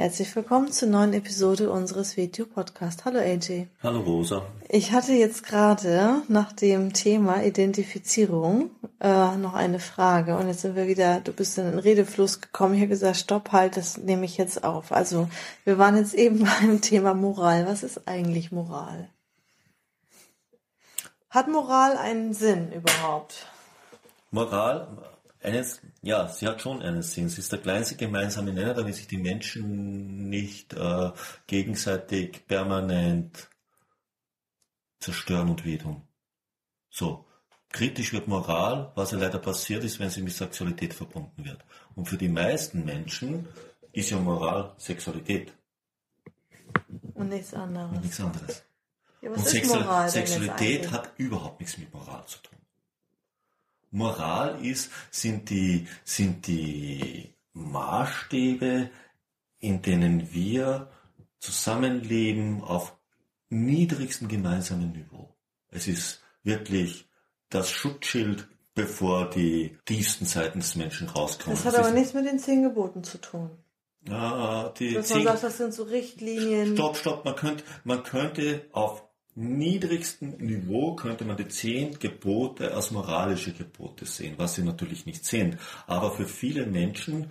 Herzlich willkommen zur neuen Episode unseres Video-Podcasts. Hallo AJ. Hallo Rosa. Ich hatte jetzt gerade nach dem Thema Identifizierung äh, noch eine Frage und jetzt sind wir wieder, du bist in den Redefluss gekommen. Ich habe gesagt, stopp, halt, das nehme ich jetzt auf. Also wir waren jetzt eben beim Thema Moral. Was ist eigentlich Moral? Hat Moral einen Sinn überhaupt? Moral, eines, ja, sie hat schon einen Sinn. Sie ist der kleinste gemeinsame Nenner, damit sich die Menschen nicht äh, gegenseitig permanent zerstören und wehtun. So. Kritisch wird Moral, was ja leider passiert ist, wenn sie mit Sexualität verbunden wird. Und für die meisten Menschen ist ja Moral Sexualität. Und nichts anderes. Und nichts anderes. Ja, und Sexu Moral Sexualität hat überhaupt nichts mit Moral zu tun. Moral ist, sind die, sind die Maßstäbe, in denen wir zusammenleben auf niedrigstem gemeinsamen Niveau. Es ist wirklich das Schutzschild, bevor die tiefsten Seiten des Menschen rauskommen. Das hat aber nichts mit den zehn Geboten zu tun. Ah, die Dass man zehn- sagt, das sind so Richtlinien. Stopp, stopp, man könnte, man könnte auf niedrigstem Niveau könnte man die zehn Gebote als moralische Gebote sehen, was sie natürlich nicht sind. Aber für viele Menschen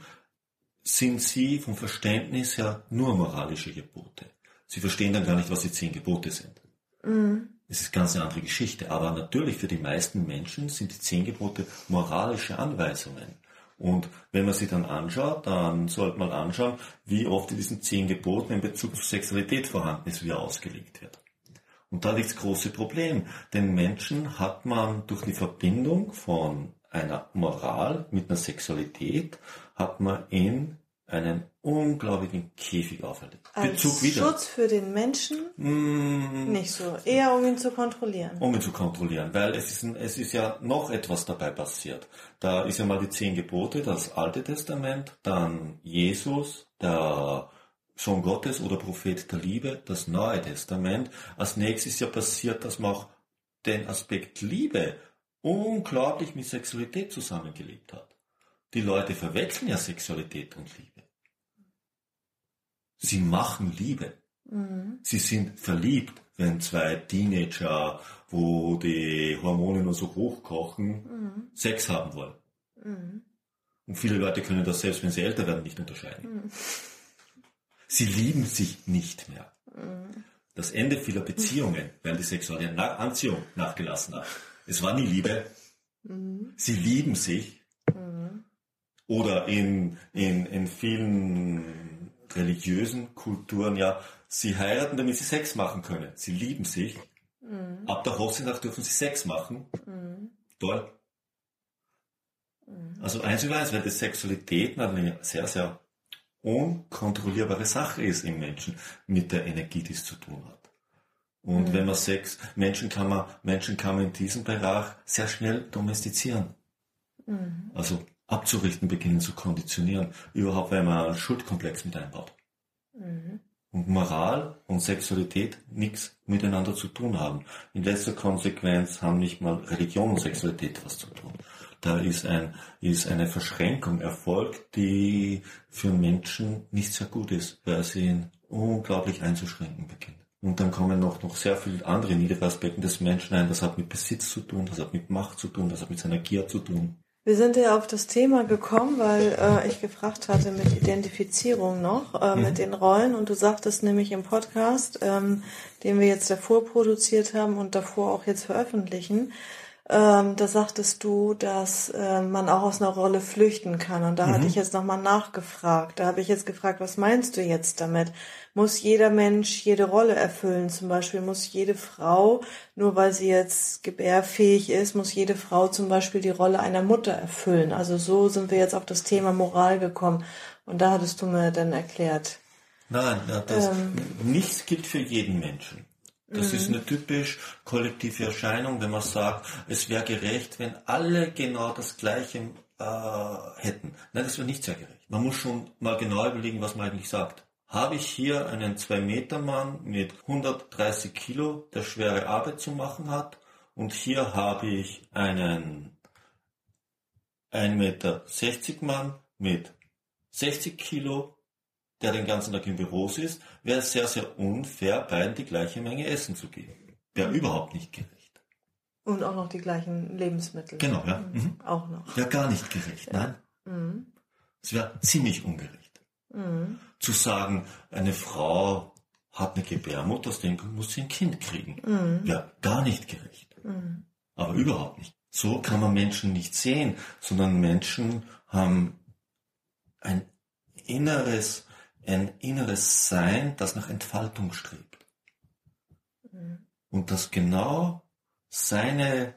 sind sie vom Verständnis her nur moralische Gebote. Sie verstehen dann gar nicht, was die zehn Gebote sind. Mhm. Es ist ganz eine andere Geschichte. Aber natürlich für die meisten Menschen sind die zehn Gebote moralische Anweisungen. Und wenn man sie dann anschaut, dann sollte man anschauen, wie oft in diesen zehn Geboten in Bezug zu Sexualität vorhanden ist, wie er ausgelegt wird. Und da liegt das große Problem. Den Menschen hat man durch die Verbindung von einer Moral mit einer Sexualität, hat man in einen unglaublichen Käfig auferlegt. Als Bezug wieder. Schutz für den Menschen Mm, nicht so. Eher um ihn zu kontrollieren. um ihn zu kontrollieren, weil es ist, es ist ja noch etwas dabei passiert. Da ist ja mal die zehn Gebote, das Alte Testament, dann Jesus, der Sohn Gottes oder Prophet der Liebe, das Neue Testament. Als nächstes ist ja passiert, dass man auch den Aspekt Liebe unglaublich mit Sexualität zusammengelebt hat. Die Leute verwechseln ja Sexualität und Liebe. Sie machen Liebe. Mhm. Sie sind verliebt, wenn zwei Teenager, wo die Hormone nur so hochkochen, Mhm. Sex haben wollen. Mhm. Und viele Leute können das selbst, wenn sie älter werden, nicht unterscheiden. Sie lieben sich nicht mehr. Das Ende vieler Beziehungen, weil die sexuelle Na Anziehung nachgelassen hat. Es war nie Liebe. Sie lieben sich. Oder in, in, in vielen religiösen Kulturen, ja, sie heiraten, damit sie Sex machen können. Sie lieben sich. Ab der Hochzeitsnacht dürfen sie Sex machen. Toll. Also eins über eins, weil die Sexualität eine sehr, sehr unkontrollierbare Sache ist im Menschen mit der Energie, die es zu tun hat. Und Mhm. wenn man Sex, Menschen kann man, Menschen kann man in diesem Bereich sehr schnell domestizieren. Mhm. Also abzurichten, beginnen zu konditionieren. Überhaupt, wenn man einen Schuldkomplex mit einbaut. Mhm. Und Moral und Sexualität nichts miteinander zu tun haben. In letzter Konsequenz haben nicht mal Religion und Sexualität was zu tun. Da ist, ein, ist eine Verschränkung erfolgt, die für Menschen nicht sehr gut ist, weil sie ihn unglaublich einzuschränken beginnt. Und dann kommen noch, noch sehr viele andere niedere Aspekte des Menschen ein. Das hat mit Besitz zu tun, das hat mit Macht zu tun, das hat mit seiner Gier zu tun. Wir sind ja auf das Thema gekommen, weil äh, ich gefragt hatte mit Identifizierung noch, äh, mit den Rollen. Und du sagtest nämlich im Podcast, ähm, den wir jetzt davor produziert haben und davor auch jetzt veröffentlichen, ähm, da sagtest du, dass äh, man auch aus einer Rolle flüchten kann. Und da hatte ich jetzt nochmal nachgefragt. Da habe ich jetzt gefragt, was meinst du jetzt damit? Muss jeder Mensch jede Rolle erfüllen? Zum Beispiel muss jede Frau, nur weil sie jetzt gebärfähig ist, muss jede Frau zum Beispiel die Rolle einer Mutter erfüllen. Also so sind wir jetzt auf das Thema Moral gekommen. Und da hattest du mir dann erklärt. Nein, das, Ähm. nichts gilt für jeden Menschen. Das mhm. ist eine typisch kollektive Erscheinung, wenn man sagt, es wäre gerecht, wenn alle genau das Gleiche äh, hätten. Nein, das wäre nicht sehr gerecht. Man muss schon mal genau überlegen, was man eigentlich sagt. Habe ich hier einen 2-Meter-Mann mit 130 Kilo, der schwere Arbeit zu machen hat, und hier habe ich einen 1,60 Meter Mann mit 60 Kilo, der den ganzen Tag im Büro ist, wäre es sehr, sehr unfair, beiden die gleiche Menge Essen zu geben. Wäre überhaupt nicht gerecht. Und auch noch die gleichen Lebensmittel. Genau, ja. Mhm. mhm. Auch noch. Wäre gar nicht gerecht, ja. nein. Mhm. Es wäre ziemlich ungerecht. Mhm. Zu sagen, eine Frau hat eine Gebärmutter, aus dem muss sie ein Kind kriegen. Mhm. Wäre gar nicht gerecht. Mhm. Aber überhaupt nicht. So kann man Menschen nicht sehen, sondern Menschen haben ein inneres ein inneres Sein, das nach Entfaltung strebt. Mhm. Und das genau seine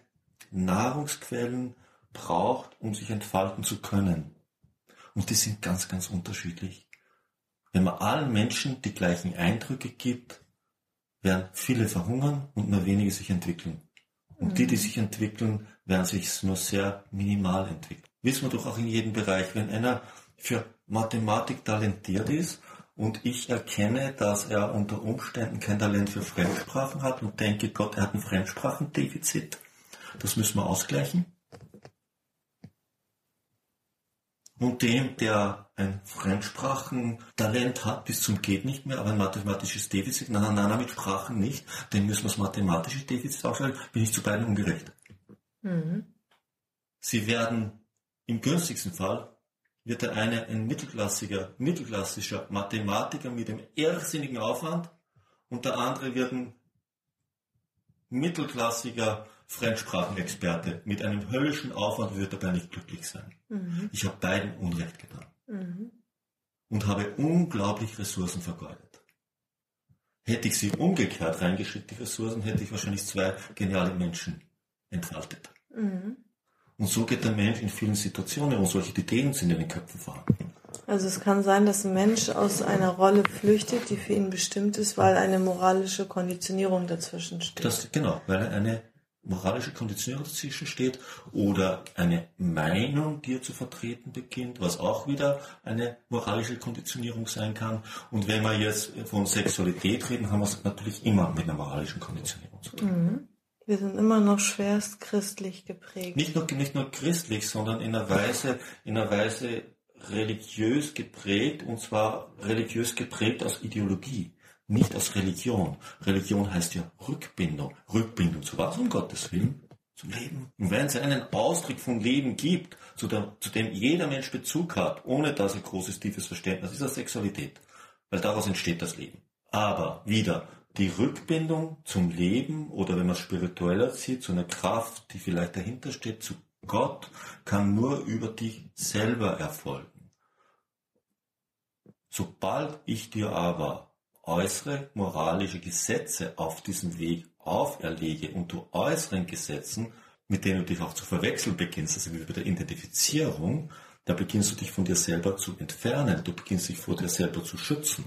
Nahrungsquellen braucht, um sich entfalten zu können. Und die sind ganz, ganz unterschiedlich. Wenn man allen Menschen die gleichen Eindrücke gibt, werden viele verhungern und nur wenige sich entwickeln. Und die, die mhm. sich entwickeln, werden sich nur sehr minimal entwickeln. Wissen wir doch auch in jedem Bereich, wenn einer für Mathematik talentiert ist und ich erkenne, dass er unter Umständen kein Talent für Fremdsprachen hat und denke, Gott, er hat ein Fremdsprachendefizit. Das müssen wir ausgleichen. Und dem, der ein Fremdsprachentalent hat, bis zum geht nicht mehr, aber ein mathematisches Defizit, nein, nein, nein, mit Sprachen nicht, dem müssen wir das mathematische Defizit ausgleichen, bin ich zu beiden ungerecht. Mhm. Sie werden im günstigsten Fall wird der eine ein mittelklassiger, mittelklassischer Mathematiker mit einem irrsinnigen Aufwand und der andere wird ein mittelklassiger Fremdsprachenexperte mit einem höllischen Aufwand wird dabei nicht glücklich sein. Mhm. Ich habe beiden Unrecht getan. Mhm. Und habe unglaublich Ressourcen vergeudet. Hätte ich sie umgekehrt reingeschickt, die Ressourcen, hätte ich wahrscheinlich zwei geniale Menschen entfaltet. Mhm. Und so geht der Mensch in vielen Situationen und solche Ideen sind in den Köpfen vorhanden. Also es kann sein, dass ein Mensch aus einer Rolle flüchtet, die für ihn bestimmt ist, weil eine moralische Konditionierung dazwischen steht. Das, genau, weil eine moralische Konditionierung dazwischen steht oder eine Meinung, die er zu vertreten beginnt, was auch wieder eine moralische Konditionierung sein kann. Und wenn wir jetzt von Sexualität reden, haben wir es natürlich immer mit einer moralischen Konditionierung zu tun. Mhm. Wir sind immer noch schwerst christlich geprägt. Nicht nur, nicht nur christlich, sondern in einer Weise, in einer Weise religiös geprägt, und zwar religiös geprägt aus Ideologie, nicht aus Religion. Religion heißt ja Rückbindung. Rückbindung zu was? Um Gottes Willen. Zum Leben. Und wenn es einen Ausdruck von Leben gibt, zu, der, zu dem jeder Mensch Bezug hat, ohne dass er großes, tiefes Verständnis, ist das Sexualität. Weil daraus entsteht das Leben. Aber wieder, die Rückbindung zum Leben oder wenn man spiritueller sieht, zu einer Kraft, die vielleicht dahinter steht, zu Gott, kann nur über dich selber erfolgen. Sobald ich dir aber äußere moralische Gesetze auf diesem Weg auferlege und du äußeren Gesetzen, mit denen du dich auch zu verwechseln beginnst, also wie bei der Identifizierung, da beginnst du dich von dir selber zu entfernen, du beginnst dich vor dir selber zu schützen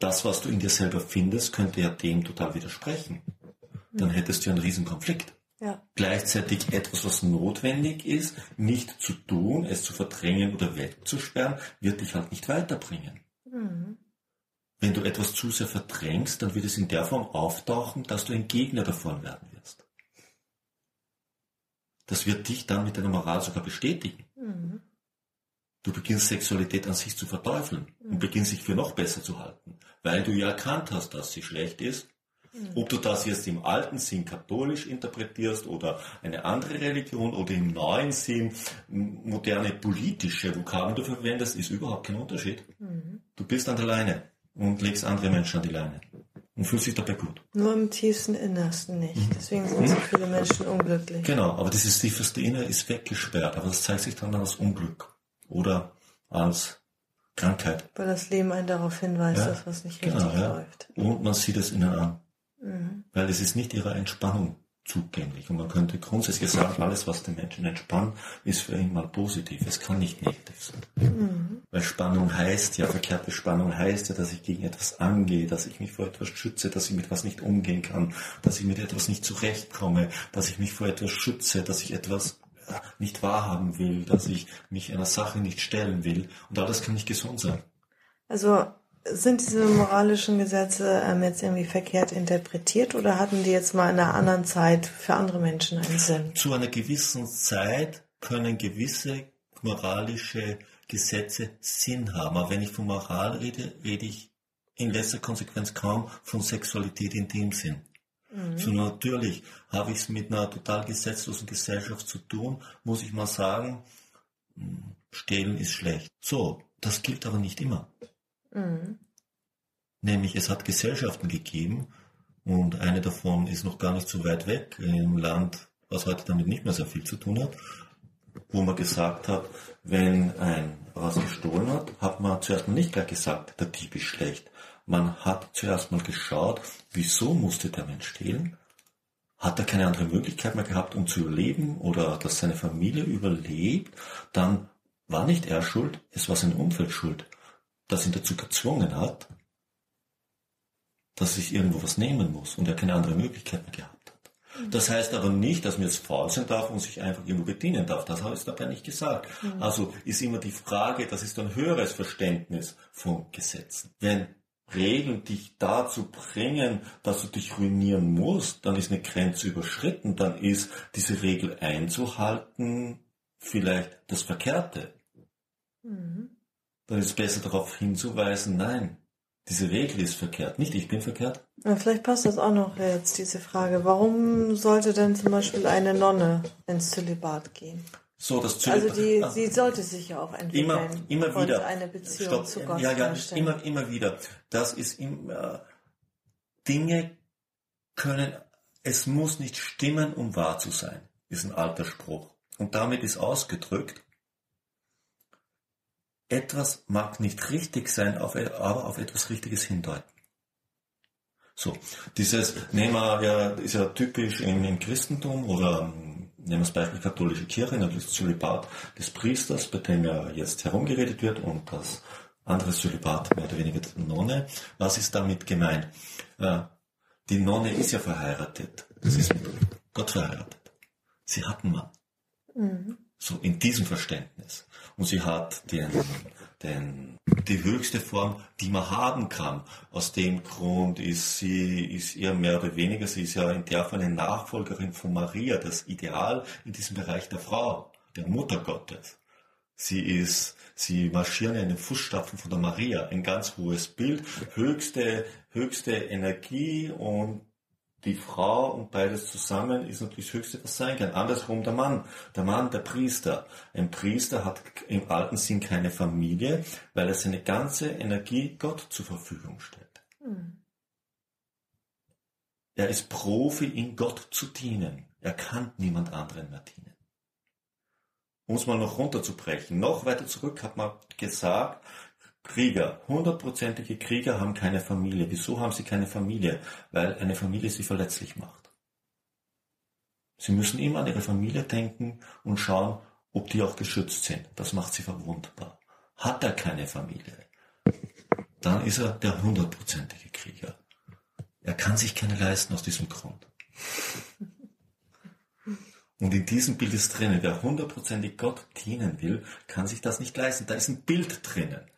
das, was du in dir selber findest, könnte ja dem total widersprechen. Dann hättest du einen riesen Konflikt. Ja. Gleichzeitig etwas, was notwendig ist, nicht zu tun, es zu verdrängen oder wegzusperren, wird dich halt nicht weiterbringen. Mhm. Wenn du etwas zu sehr verdrängst, dann wird es in der Form auftauchen, dass du ein Gegner davon werden wirst. Das wird dich dann mit deiner Moral sogar bestätigen. Mhm. Du beginnst Sexualität an sich zu verteufeln mhm. und beginnst sich für noch besser zu halten, weil du ja erkannt hast, dass sie schlecht ist. Mhm. Ob du das jetzt im alten Sinn katholisch interpretierst oder eine andere Religion oder im neuen Sinn moderne politische Vokabeln du verwendest, ist überhaupt kein Unterschied. Mhm. Du bist an der Leine und legst andere Menschen an die Leine und fühlst dich dabei gut. Nur im tiefsten Innersten nicht. Mhm. Deswegen sind so viele Menschen unglücklich. Genau, aber dieses tiefste Innere ist weggesperrt, aber das zeigt sich dann als Unglück oder als Krankheit. Weil das Leben einen darauf hinweist, ja, dass was nicht genau, richtig ja. läuft. Und man sieht es ihnen an. Mhm. Weil es ist nicht ihre Entspannung, zugänglich. Und man könnte grundsätzlich sagen, alles, was den Menschen entspannt, ist für ihn mal positiv. Es kann nicht negativ sein. Mhm. Weil Spannung heißt ja, verkehrte Spannung heißt ja, dass ich gegen etwas angehe, dass ich mich vor etwas schütze, dass ich mit etwas nicht umgehen kann, dass ich mit etwas nicht zurechtkomme, dass ich mich vor etwas schütze, dass ich etwas nicht wahrhaben will, dass ich mich einer Sache nicht stellen will. Und all das kann nicht gesund sein. Also sind diese moralischen Gesetze ähm, jetzt irgendwie verkehrt interpretiert oder hatten die jetzt mal in einer anderen Zeit für andere Menschen einen Sinn? Zu einer gewissen Zeit können gewisse moralische Gesetze Sinn haben. Aber wenn ich von Moral rede, rede ich in letzter Konsequenz kaum von Sexualität in dem Sinn. Mhm. So natürlich habe ich es mit einer total gesetzlosen Gesellschaft zu tun, muss ich mal sagen, hm, stehlen ist schlecht. So, das gilt aber nicht immer. Mhm. Nämlich es hat Gesellschaften gegeben und eine davon ist noch gar nicht so weit weg im Land, was heute damit nicht mehr sehr viel zu tun hat, wo man gesagt hat, wenn ein was gestohlen hat, hat man zuerst mal nicht gleich gesagt, der Dieb ist schlecht. Man hat zuerst mal geschaut, wieso musste der Mensch stehlen? Hat er keine andere Möglichkeit mehr gehabt, um zu überleben oder dass seine Familie überlebt? Dann war nicht er schuld, es war sein Umfeld schuld das ihn dazu gezwungen hat, dass ich irgendwo was nehmen muss und er keine andere Möglichkeit mehr gehabt hat. Mhm. Das heißt aber nicht, dass man jetzt faul sein darf und sich einfach irgendwo bedienen darf. Das habe ich dabei nicht gesagt. Mhm. Also ist immer die Frage, das ist ein höheres Verständnis von Gesetzen. Wenn Regeln dich dazu bringen, dass du dich ruinieren musst, dann ist eine Grenze überschritten, dann ist diese Regel einzuhalten vielleicht das Verkehrte. Mhm dann ist es besser darauf hinzuweisen, nein, diese Regel ist verkehrt. Nicht ich bin verkehrt. Ja, vielleicht passt das auch noch jetzt, diese Frage. Warum sollte denn zum Beispiel eine Nonne ins Zölibat gehen? So, das Zölibat. Also die, sie sollte sich ja auch entwickeln. Immer, immer wieder. eine Beziehung Stopp. zu Gott Ja, ja, immer, immer wieder. Das ist immer, Dinge können, es muss nicht stimmen, um wahr zu sein, ist ein alter Spruch. Und damit ist ausgedrückt, etwas mag nicht richtig sein, aber auf etwas Richtiges hindeuten. So, dieses, nehmen wir ja, ist ja typisch im, im Christentum oder nehmen wir das Beispiel katholische Kirche, natürlich das Zölibat des Priesters, bei dem ja jetzt herumgeredet wird und das andere Zölibat mehr oder weniger der Nonne. Was ist damit gemeint? Äh, die Nonne ist ja verheiratet. Das ist mit Gott verheiratet. Sie hat einen Mann. Mhm. So in diesem Verständnis. Und sie hat den, den, die höchste Form, die man haben kann. Aus dem Grund ist sie, ist ihr mehr oder weniger, sie ist ja in der Fall eine Nachfolgerin von Maria, das Ideal in diesem Bereich der Frau, der Mutter Gottes. Sie ist, sie marschieren in den Fußstapfen von der Maria, ein ganz hohes Bild, höchste, höchste Energie und die Frau und beides zusammen ist natürlich das Höchste, was sein kann. Andersrum der Mann. Der Mann, der Priester. Ein Priester hat im alten Sinn keine Familie, weil er seine ganze Energie Gott zur Verfügung stellt. Mhm. Er ist Profi, in Gott zu dienen. Er kann niemand anderen mehr dienen. Um es mal noch runterzubrechen. Noch weiter zurück hat man gesagt, Krieger, hundertprozentige Krieger haben keine Familie. Wieso haben sie keine Familie? Weil eine Familie sie verletzlich macht. Sie müssen immer an ihre Familie denken und schauen, ob die auch geschützt sind. Das macht sie verwundbar. Hat er keine Familie, dann ist er der hundertprozentige Krieger. Er kann sich keine leisten aus diesem Grund. Und in diesem Bild ist drinnen, wer hundertprozentig Gott dienen will, kann sich das nicht leisten. Da ist ein Bild drinnen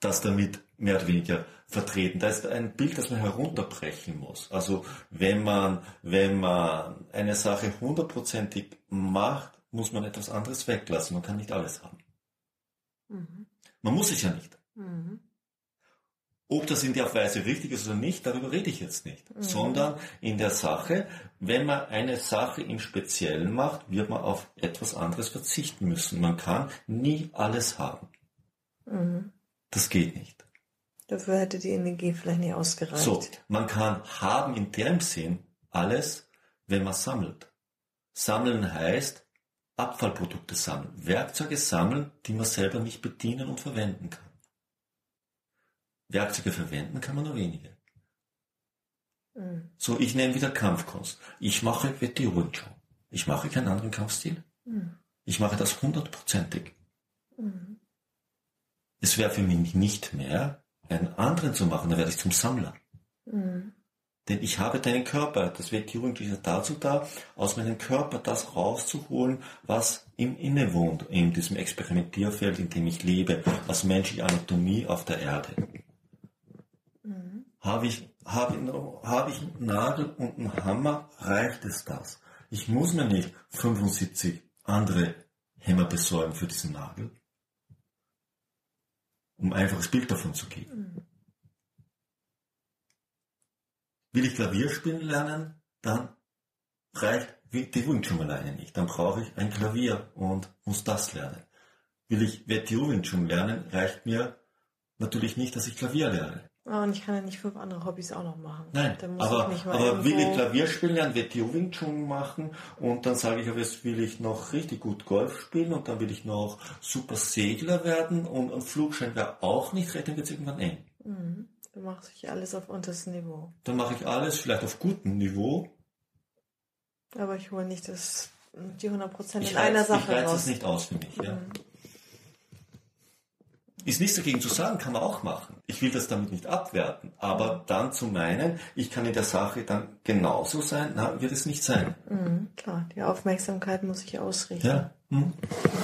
das damit mehr oder weniger vertreten. Da ist ein Bild, das man herunterbrechen muss. Also wenn man, wenn man eine Sache hundertprozentig macht, muss man etwas anderes weglassen. Man kann nicht alles haben. Mhm. Man muss es ja nicht. Mhm. Ob das in der Weise richtig ist oder nicht, darüber rede ich jetzt nicht. Mhm. Sondern in der Sache, wenn man eine Sache im Speziellen macht, wird man auf etwas anderes verzichten müssen. Man kann nie alles haben. Mhm. Das geht nicht. Dafür hätte die Energie vielleicht nicht ausgereicht. So, man kann haben in dem Sinn alles, wenn man sammelt. Sammeln heißt Abfallprodukte sammeln, Werkzeuge sammeln, die man selber nicht bedienen und verwenden kann. Werkzeuge verwenden kann man nur wenige. Mhm. So, ich nehme wieder Kampfkunst. Ich mache Weti Wuncho. Ich mache keinen anderen Kampfstil. Mhm. Ich mache das hundertprozentig. Mhm. Es wäre für mich nicht mehr, einen anderen zu machen, dann werde ich zum Sammler. Mhm. Denn ich habe deinen Körper, das wird Jugendliche dazu da, aus meinem Körper das rauszuholen, was im Inne wohnt, in diesem Experimentierfeld, in dem ich lebe, als menschliche Anatomie auf der Erde. Mhm. Habe ich, habe, habe ich einen Nagel und einen Hammer, reicht es das. Ich muss mir nicht 75 andere Hämmer besorgen für diesen Nagel, um ein einfaches Bild davon zu geben. Will ich Klavier spielen lernen, dann reicht die Wing schon alleine nicht. Dann brauche ich ein Klavier und muss das lernen. Will ich schon lernen, reicht mir natürlich nicht, dass ich Klavier lerne. Oh, und ich kann ja nicht fünf andere Hobbys auch noch machen. Nein, aber, aber will ich Klavier spielen lernen, wird die Wing Chun machen und dann sage ich, aber jetzt will ich noch richtig gut Golf spielen und dann will ich noch super Segler werden und ein Flugschein wäre auch nicht recht, dann wird es irgendwann eng. Mhm. Dann mache ich alles auf unterstem Niveau. Dann mache ich alles vielleicht auf gutem Niveau. Aber ich hole nicht das, die 100% in einer Sache Ich reize es nicht aus für mich. Ja. Ist nichts dagegen zu sagen, kann man auch machen. Ich will das damit nicht abwerten. Aber dann zu meinen, ich kann in der Sache dann genauso sein, na, wird es nicht sein. Mhm, klar, die Aufmerksamkeit muss ich ausrichten. Ja. Mhm.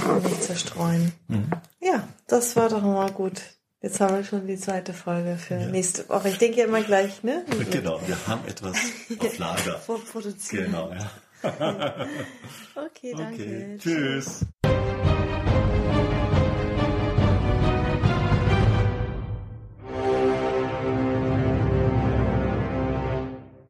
Und nicht zerstreuen. Mhm. Ja, das war doch mal gut. Jetzt haben wir schon die zweite Folge für ja. nächste Woche. Ich denke ja immer gleich, ne? Genau, wir haben etwas auf Lager. Vorproduziert. Genau, ja. okay, danke. Okay. Tschüss.